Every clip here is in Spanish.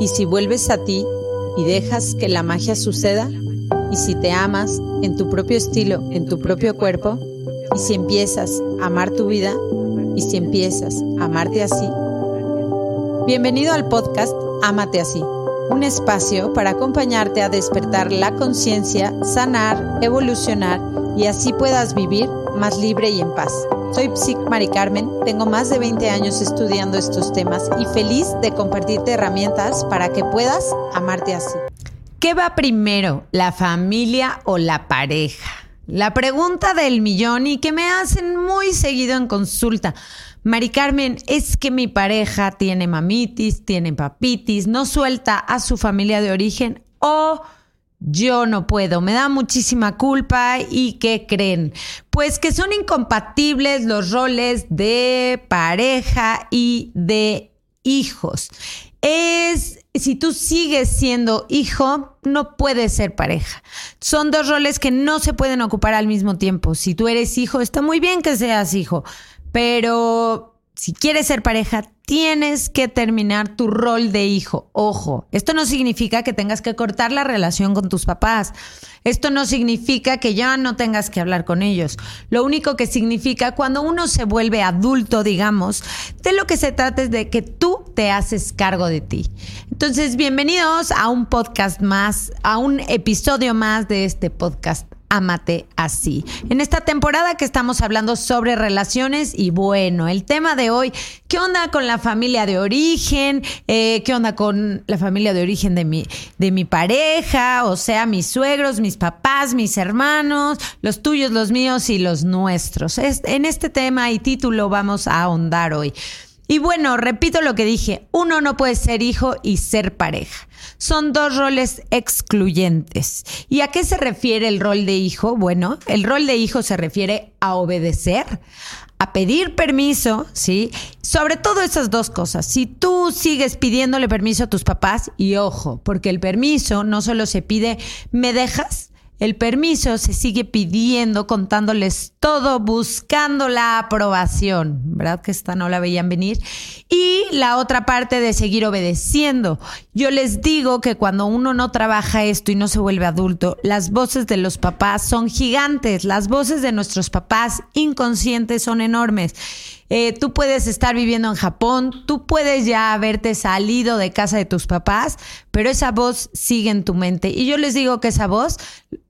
¿Y si vuelves a ti y dejas que la magia suceda? ¿Y si te amas en tu propio estilo, en tu propio cuerpo? ¿Y si empiezas a amar tu vida? ¿Y si empiezas a amarte así? Bienvenido al podcast Amate así, un espacio para acompañarte a despertar la conciencia, sanar, evolucionar y así puedas vivir más libre y en paz. Soy Psic Mari Carmen, tengo más de 20 años estudiando estos temas y feliz de compartirte herramientas para que puedas amarte así. ¿Qué va primero, la familia o la pareja? La pregunta del millón y que me hacen muy seguido en consulta. Mari Carmen, es que mi pareja tiene mamitis, tiene papitis, no suelta a su familia de origen o yo no puedo, me da muchísima culpa y ¿qué creen? Pues que son incompatibles los roles de pareja y de hijos. Es, si tú sigues siendo hijo, no puedes ser pareja. Son dos roles que no se pueden ocupar al mismo tiempo. Si tú eres hijo, está muy bien que seas hijo, pero si quieres ser pareja, tienes que terminar tu rol de hijo. Ojo, esto no significa que tengas que cortar la relación con tus papás. Esto no significa que ya no tengas que hablar con ellos. Lo único que significa cuando uno se vuelve adulto, digamos, de lo que se trata es de que tú te haces cargo de ti. Entonces, bienvenidos a un podcast más, a un episodio más de este podcast Amate así. En esta temporada que estamos hablando sobre relaciones y bueno, el tema de hoy, ¿qué onda con la familia de origen? Eh, ¿Qué onda con la familia de origen de mi, de mi pareja? O sea, mis suegros, mis papás, mis hermanos, los tuyos, los míos y los nuestros. en este tema y título vamos a ahondar hoy. Y bueno, repito lo que dije, uno no puede ser hijo y ser pareja. Son dos roles excluyentes. ¿Y a qué se refiere el rol de hijo? Bueno, el rol de hijo se refiere a obedecer, a pedir permiso, ¿sí? Sobre todo esas dos cosas. Si tú sigues pidiéndole permiso a tus papás, y ojo, porque el permiso no solo se pide, ¿me dejas? El permiso se sigue pidiendo, contándoles todo, buscando la aprobación, ¿verdad? Que esta no la veían venir. Y la otra parte de seguir obedeciendo. Yo les digo que cuando uno no trabaja esto y no se vuelve adulto, las voces de los papás son gigantes, las voces de nuestros papás inconscientes son enormes. Eh, tú puedes estar viviendo en Japón, tú puedes ya haberte salido de casa de tus papás, pero esa voz sigue en tu mente. Y yo les digo que esa voz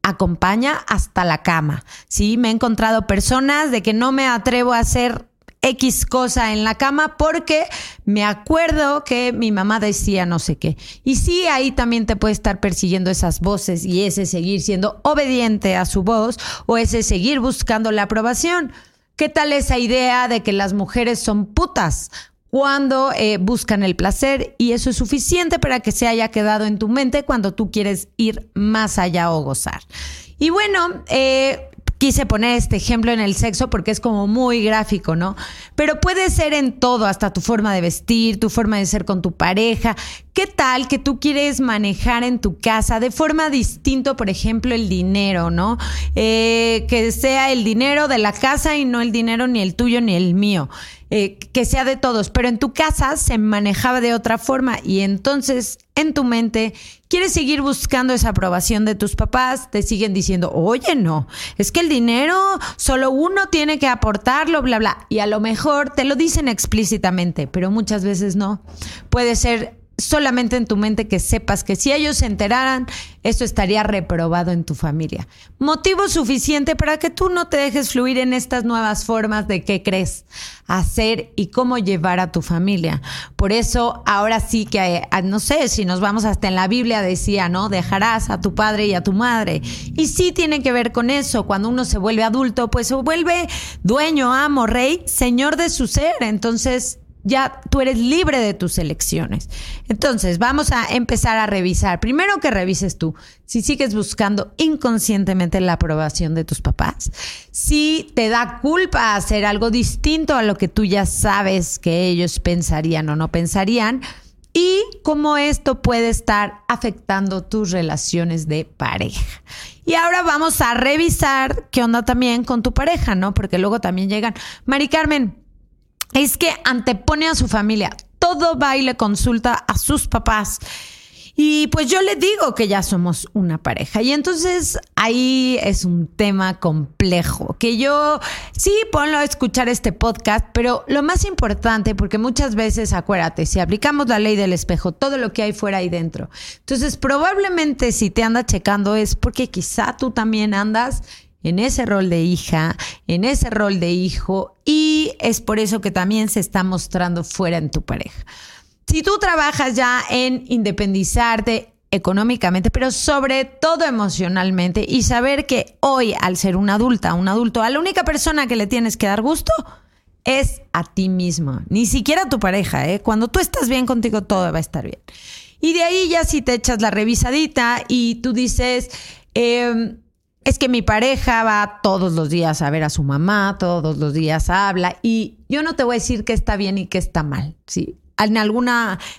acompaña hasta la cama. Sí, me he encontrado personas de que no me atrevo a hacer X cosa en la cama porque me acuerdo que mi mamá decía no sé qué. Y sí, ahí también te puede estar persiguiendo esas voces y ese seguir siendo obediente a su voz o ese seguir buscando la aprobación. ¿Qué tal esa idea de que las mujeres son putas? cuando eh, buscan el placer y eso es suficiente para que se haya quedado en tu mente cuando tú quieres ir más allá o gozar. Y bueno, eh, quise poner este ejemplo en el sexo porque es como muy gráfico, ¿no? Pero puede ser en todo, hasta tu forma de vestir, tu forma de ser con tu pareja. ¿Qué tal que tú quieres manejar en tu casa de forma distinta, por ejemplo, el dinero, ¿no? Eh, que sea el dinero de la casa y no el dinero ni el tuyo ni el mío. Eh, que sea de todos, pero en tu casa se manejaba de otra forma y entonces en tu mente quieres seguir buscando esa aprobación de tus papás, te siguen diciendo, oye, no, es que el dinero solo uno tiene que aportarlo, bla, bla, y a lo mejor te lo dicen explícitamente, pero muchas veces no. Puede ser solamente en tu mente que sepas que si ellos se enteraran, esto estaría reprobado en tu familia. Motivo suficiente para que tú no te dejes fluir en estas nuevas formas de qué crees hacer y cómo llevar a tu familia. Por eso, ahora sí que, eh, no sé, si nos vamos hasta en la Biblia decía, ¿no? Dejarás a tu padre y a tu madre. Y sí tiene que ver con eso. Cuando uno se vuelve adulto, pues se vuelve dueño, amo, rey, señor de su ser. Entonces, ya tú eres libre de tus elecciones. Entonces, vamos a empezar a revisar. Primero que revises tú si sigues buscando inconscientemente la aprobación de tus papás, si te da culpa hacer algo distinto a lo que tú ya sabes que ellos pensarían o no pensarían, y cómo esto puede estar afectando tus relaciones de pareja. Y ahora vamos a revisar qué onda también con tu pareja, ¿no? Porque luego también llegan, Mari Carmen, es que antepone a su familia. todo va y le consulta a sus papás. Y pues yo le digo que ya somos una pareja. Y entonces ahí es un tema complejo, que yo sí ponlo a escuchar este podcast, pero lo más importante, porque muchas veces, acuérdate, si aplicamos la ley del espejo, todo lo que hay fuera y dentro. Entonces probablemente si te anda checando es porque quizá tú también andas en ese rol de hija, en ese rol de hijo, y es por eso que también se está mostrando fuera en tu pareja. Si tú trabajas ya en independizarte económicamente, pero sobre todo emocionalmente y saber que hoy al ser una adulta, un adulto, a la única persona que le tienes que dar gusto es a ti mismo, ni siquiera a tu pareja, ¿eh? Cuando tú estás bien contigo todo va a estar bien. Y de ahí ya si te echas la revisadita y tú dices, em, es que mi pareja va todos los días a ver a su mamá, todos los días habla y yo no te voy a decir que está bien y que está mal, ¿sí? en algún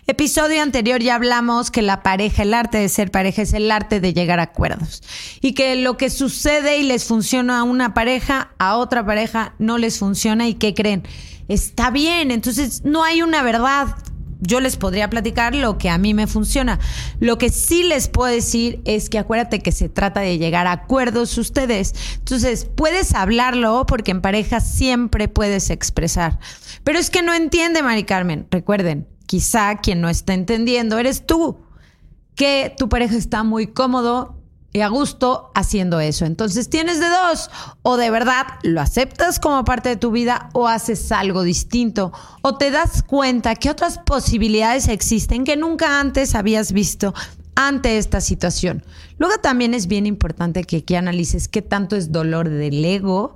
episodio anterior ya hablamos que la pareja, el arte de ser pareja es el arte de llegar a acuerdos. Y que lo que sucede y les funciona a una pareja, a otra pareja no les funciona y ¿qué creen? Está bien, entonces no hay una verdad yo les podría platicar lo que a mí me funciona. Lo que sí les puedo decir es que acuérdate que se trata de llegar a acuerdos ustedes. Entonces, puedes hablarlo porque en pareja siempre puedes expresar. Pero es que no entiende, Mari Carmen. Recuerden, quizá quien no está entendiendo eres tú. Que tu pareja está muy cómodo a gusto haciendo eso. Entonces tienes de dos, o de verdad lo aceptas como parte de tu vida o haces algo distinto, o te das cuenta que otras posibilidades existen que nunca antes habías visto ante esta situación. Luego también es bien importante que aquí analices qué tanto es dolor del ego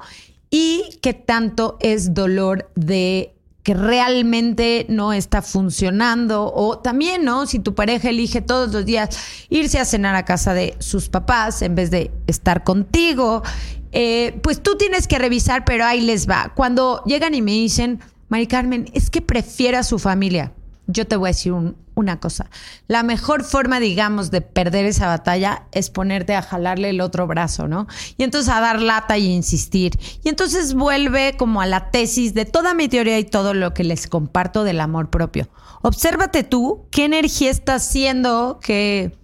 y qué tanto es dolor de que realmente no está funcionando o también, ¿no? Si tu pareja elige todos los días irse a cenar a casa de sus papás en vez de estar contigo, eh, pues tú tienes que revisar, pero ahí les va. Cuando llegan y me dicen, Mari Carmen, es que prefiero a su familia yo te voy a decir una cosa. La mejor forma, digamos, de perder esa batalla es ponerte a jalarle el otro brazo, ¿no? Y entonces a dar lata y insistir. Y entonces vuelve como a la tesis de toda mi teoría y todo lo que les comparto del amor propio. Obsérvate tú qué energía estás haciendo que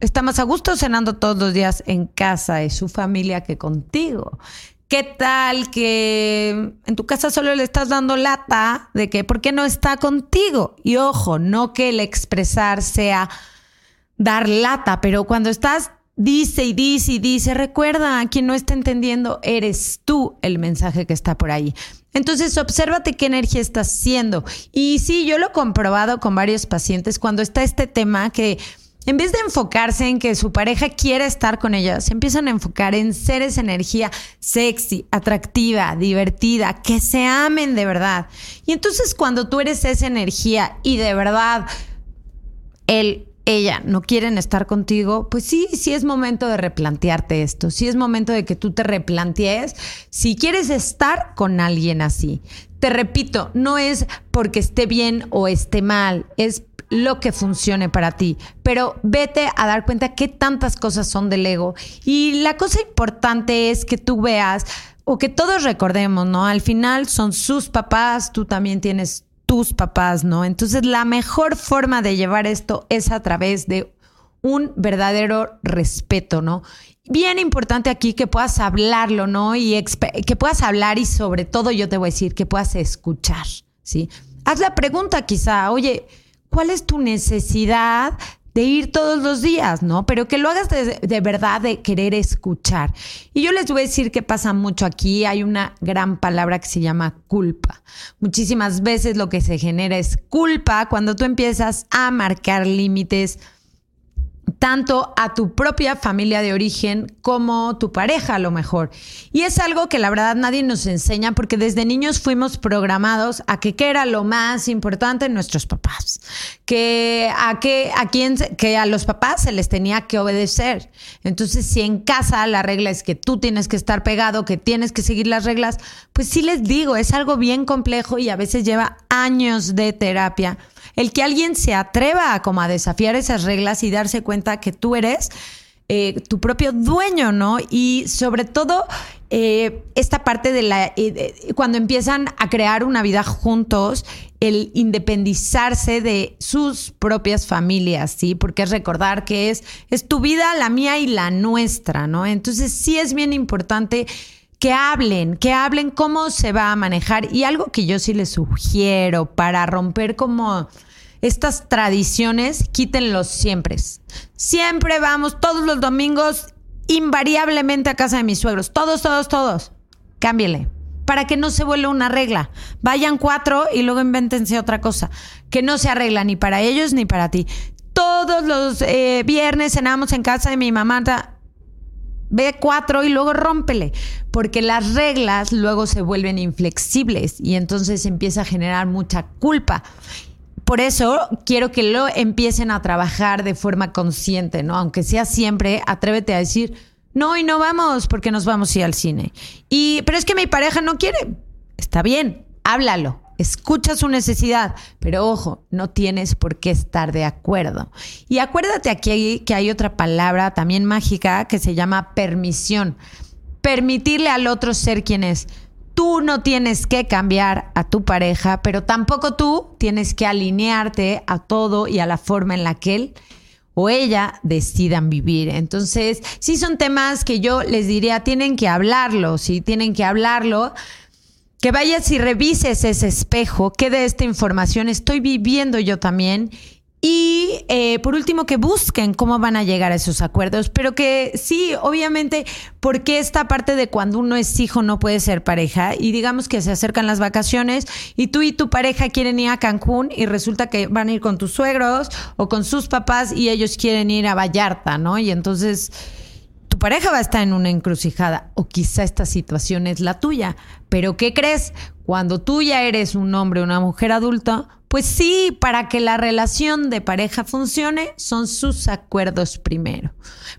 está más a gusto cenando todos los días en casa de su familia que contigo. ¿Qué tal que en tu casa solo le estás dando lata de que por qué no está contigo? Y ojo, no que el expresar sea dar lata, pero cuando estás dice y dice y dice, recuerda, quien no está entendiendo, eres tú el mensaje que está por ahí. Entonces, obsérvate qué energía estás haciendo. Y sí, yo lo he comprobado con varios pacientes cuando está este tema que en vez de enfocarse en que su pareja quiere estar con ella, se empiezan a enfocar en ser esa energía sexy, atractiva, divertida, que se amen de verdad. Y entonces cuando tú eres esa energía y de verdad él, ella no quieren estar contigo, pues sí, sí es momento de replantearte esto. Sí es momento de que tú te replantees si quieres estar con alguien así. Te repito, no es porque esté bien o esté mal, es lo que funcione para ti, pero vete a dar cuenta qué tantas cosas son del ego. Y la cosa importante es que tú veas o que todos recordemos, ¿no? Al final son sus papás, tú también tienes tus papás, ¿no? Entonces la mejor forma de llevar esto es a través de un verdadero respeto, ¿no? Bien importante aquí que puedas hablarlo, ¿no? Y que puedas hablar y sobre todo yo te voy a decir que puedas escuchar, ¿sí? Haz la pregunta quizá, oye, cuál es tu necesidad de ir todos los días, ¿no? Pero que lo hagas de, verdad, de querer escuchar. Y yo les voy a decir que pasa mucho aquí. Hay una gran palabra que se llama culpa. Muchísimas veces lo que se genera es culpa cuando tú empiezas a marcar límites tanto a tu propia familia de origen como tu pareja a lo mejor. Y es algo que la verdad nadie nos enseña porque desde niños fuimos programados a que qué era lo más importante en nuestros papás, que a que a quién que a los papás se les tenía que obedecer. Entonces, si en casa la regla es que tú tienes que estar pegado, que tienes que seguir las reglas, pues sí les digo, es algo bien complejo y a veces lleva años de terapia el que alguien se atreva a como a desafiar esas reglas y darse cuenta que tú eres eh, tu propio dueño, ¿no? Y sobre todo eh, esta parte de la, eh, cuando empiezan a crear una vida juntos, el independizarse de sus propias familias, ¿sí? Porque es recordar que es, es tu vida, la mía y la nuestra, ¿no? Entonces sí es bien importante que hablen, que hablen cómo se va a manejar. Y algo que yo sí les sugiero para romper como estas tradiciones, quítenlos siempre. Siempre vamos todos los domingos invariablemente a casa de mis suegros. Todos, todos, todos. Cámbiele. Para que no se vuelva una regla. Vayan cuatro y luego invéntense otra cosa. Que no se arregla ni para ellos ni para ti. Todos los eh, viernes cenamos en casa de mi mamá ve cuatro y luego rómpele, porque las reglas luego se vuelven inflexibles y entonces empieza a generar mucha culpa. Por eso quiero que lo empiecen a trabajar de forma consciente, ¿no? Aunque sea siempre, atrévete a decir, no, y no vamos porque nos vamos a ir al cine. Y, pero es que mi pareja no quiere. Está bien, háblalo escucha su necesidad, pero ojo, no tienes por qué estar de acuerdo. Y acuérdate aquí que hay otra palabra también mágica que se llama permisión. Permitirle al otro ser quien es. Tú no tienes que cambiar a tu pareja, pero tampoco tú tienes que alinearte a todo y a la forma en la que él o ella decidan vivir. Entonces, sí son temas que yo les diría, tienen que hablarlo, sí, tienen que hablarlo que vayas y revises ese espejo, qué de esta información estoy viviendo yo también. Y eh, por último, que busquen cómo van a llegar a esos acuerdos, pero que sí, obviamente, porque esta parte de cuando uno es hijo no puede ser pareja y digamos que se acercan las vacaciones y tú y tu pareja quieren ir a Cancún y resulta que van a ir con tus suegros o con sus papás y ellos quieren ir a Vallarta, ¿no? Y entonces tu pareja va a estar en una encrucijada o quizá esta situación es la tuya. Pero ¿qué crees? Cuando tú ya eres un hombre o una mujer adulta, pues sí, para que la relación de pareja funcione son sus acuerdos primero.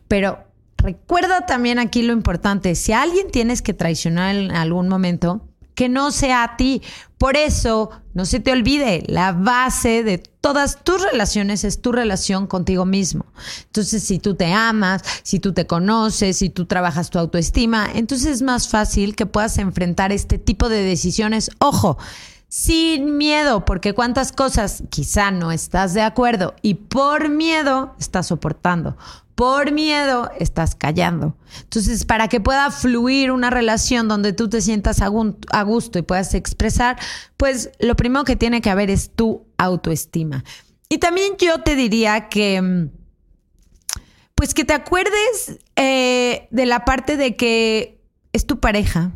Pero recuerda también aquí lo importante, si a alguien tienes que traicionar en algún momento, que no sea a ti. Por eso, no se te olvide, la base de todas tus relaciones es tu relación contigo mismo. Entonces, si tú te amas, si tú te conoces, si tú trabajas tu autoestima, entonces es más fácil que puedas enfrentar este tipo de decisiones. Ojo, sin miedo, porque cuántas cosas quizá no estás de acuerdo y por miedo estás soportando por miedo estás callando. Entonces, para que pueda fluir una relación donde tú te sientas a gusto y puedas expresar, pues lo primero que tiene que haber es tu autoestima. Y también yo te diría que, pues que te acuerdes eh, de la parte de que es tu pareja,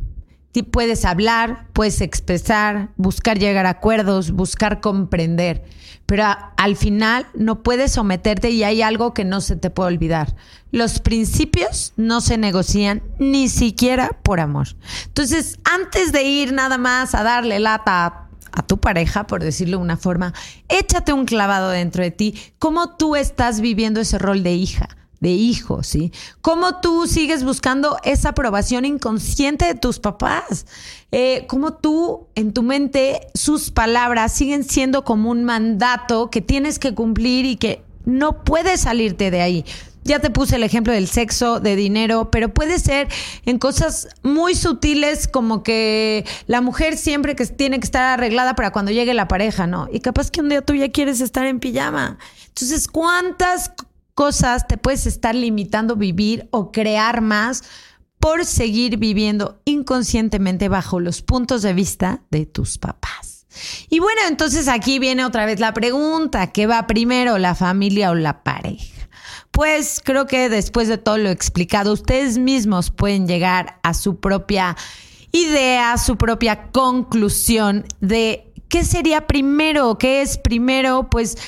puedes hablar, puedes expresar, buscar llegar a acuerdos, buscar comprender, pero al final no puedes someterte y hay algo que no se te puede olvidar. Los principios no se negocian ni siquiera por amor. Entonces, antes de ir nada más a darle lata a tu pareja, por decirlo de una forma, échate un clavado dentro de ti, cómo tú estás viviendo ese rol de hija de hijo, ¿sí? ¿Cómo tú sigues buscando esa aprobación inconsciente de tus papás? Eh, ¿Cómo tú, en tu mente, sus palabras siguen siendo como un mandato que tienes que cumplir y que no puedes salirte de ahí? Ya te puse el ejemplo del sexo, de dinero, pero puede ser en cosas muy sutiles como que la mujer siempre que tiene que estar arreglada para cuando llegue la pareja, ¿no? Y capaz que un día tú ya quieres estar en pijama. Entonces, ¿cuántas cosas te puedes estar limitando vivir o crear más por seguir viviendo inconscientemente bajo los puntos de vista de tus papás. Y bueno, entonces aquí viene otra vez la pregunta, ¿qué va primero, la familia o la pareja? Pues creo que después de todo lo explicado, ustedes mismos pueden llegar a su propia idea, su propia conclusión de qué sería primero, qué es primero, pues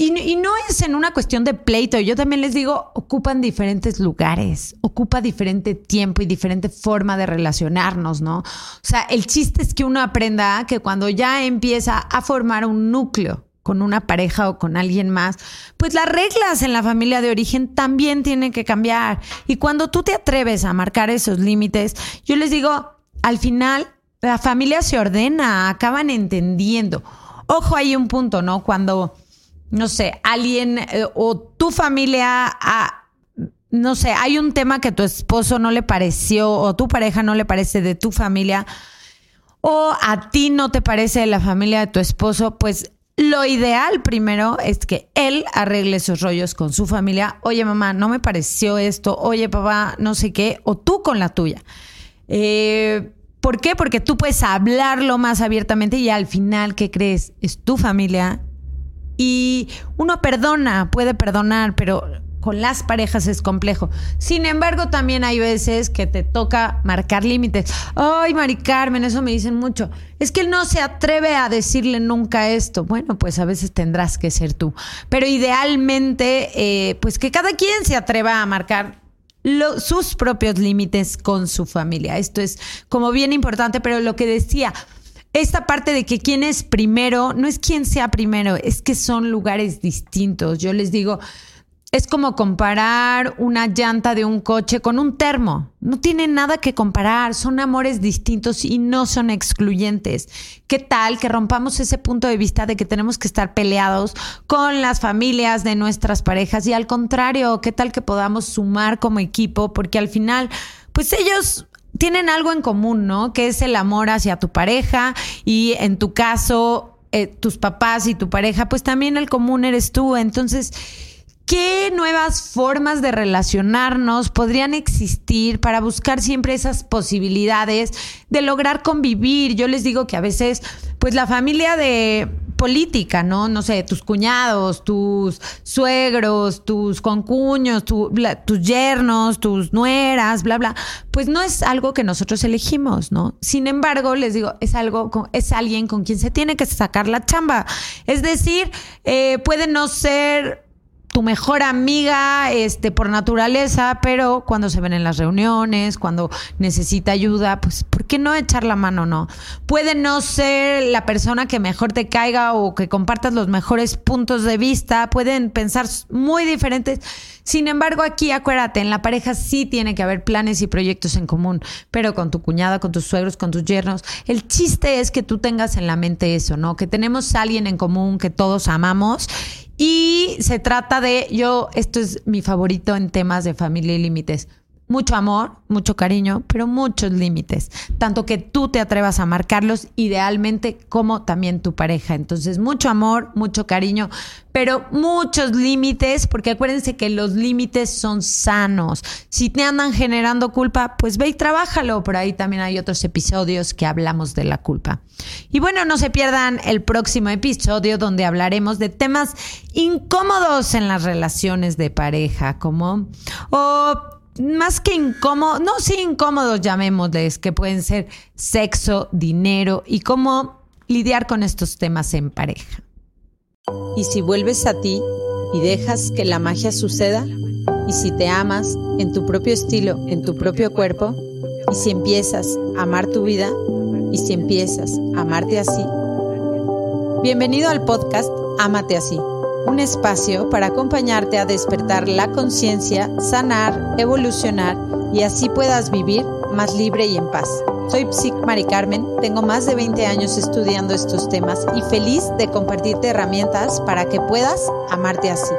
y, no es en una cuestión de pleito. Yo también les digo, ocupan diferentes lugares, ocupa diferente tiempo y diferente forma de relacionarnos, ¿no? O sea, el chiste es que uno aprenda que cuando ya empieza a formar un núcleo con una pareja o con alguien más, pues las reglas en la familia de origen también tienen que cambiar. Y cuando tú te atreves a marcar esos límites, yo les digo, al final la familia se ordena, acaban entendiendo. Ojo, hay un punto, ¿no? Cuando no sé, alguien eh, o tu familia, no sé, hay un tema que tu esposo no le pareció o tu pareja no le parece de tu familia. o a ti no te parece la familia de tu esposo, pues lo ideal primero es que él arregle esos rollos con su familia. Oye, mamá, no me pareció esto. Oye, papá, no sé qué. O tú con la tuya. Eh, ¿Por qué? Porque tú puedes hablarlo más abiertamente y al final, ¿qué crees? Es tu familia. Y uno perdona, puede perdonar, pero con las parejas es complejo. Sin embargo, también hay veces que te toca marcar límites. Ay, Mari Carmen, eso me dicen mucho. Es que él no se atreve a decirle nunca esto. Bueno, pues a veces tendrás que ser tú. Pero idealmente, eh, pues que cada quien se atreva a marcar sus propios límites con su familia. Esto es como bien importante, pero lo que decía, esta parte de que quién es primero, no es quién sea primero, es que son lugares distintos. Yo les digo, es como comparar una llanta de un coche con un termo. No tiene nada que comparar, son amores distintos y no son excluyentes. ¿Qué tal que rompamos ese punto de vista de que tenemos que estar peleados con las familias de nuestras parejas y al contrario, qué tal que podamos sumar como equipo? Porque al final, pues ellos tienen algo en común, ¿no? Que es el amor hacia tu pareja y en tu caso, eh, tus papás y tu pareja, pues también el común eres tú. Entonces, ¿Qué nuevas formas de relacionarnos podrían existir para buscar siempre esas posibilidades de lograr convivir? Yo les digo que a veces, pues la familia de política, ¿no? No sé, tus cuñados, tus suegros, tus concuños, tus yernos, tus nueras, bla, bla, pues no es algo que nosotros elegimos, ¿no? Sin embargo, les digo, es algo, es alguien con quien se tiene que sacar la chamba. Es decir, eh, puede no ser tu mejor amiga este, por naturaleza, pero cuando se ven en las reuniones, cuando necesita ayuda, pues ¿por qué no echar la mano, no? Puede no ser la persona que mejor te caiga o que compartas los mejores puntos de vista, pueden pensar muy diferentes. Sin embargo, aquí acuérdate, en la pareja sí tiene que haber planes y proyectos en común, pero con tu cuñada, con tus suegros, con tus yernos. El chiste es que tú tengas en la mente eso, ¿no? Que tenemos a alguien en común que todos amamos y se trata de, yo, esto es mi favorito en temas de familia y límites mucho amor, mucho cariño, pero muchos límites, tanto que tú te atrevas a marcarlos idealmente como también tu pareja. Entonces, mucho amor, mucho cariño, pero muchos límites, porque acuérdense que los límites son sanos. Si te andan generando culpa, pues ve y trabájalo. Por ahí también hay otros episodios que hablamos de la culpa. Y bueno, no se pierdan el próximo episodio donde hablaremos de temas incómodos en las relaciones de pareja, como o más que incómodos, no, sí incómodos llamémosles, que pueden ser sexo, dinero y cómo lidiar con estos temas en pareja. Y si vuelves a ti y dejas que la magia suceda, y si te amas en tu propio estilo, en tu propio cuerpo, y si empiezas a amar tu vida, y si empiezas a amarte así, bienvenido al podcast Amate así un espacio para acompañarte a despertar la conciencia, sanar, evolucionar y así puedas vivir más libre y en paz. Soy Psic Mari Carmen, tengo más de 20 años estudiando estos temas y feliz de compartirte herramientas para que puedas amarte así.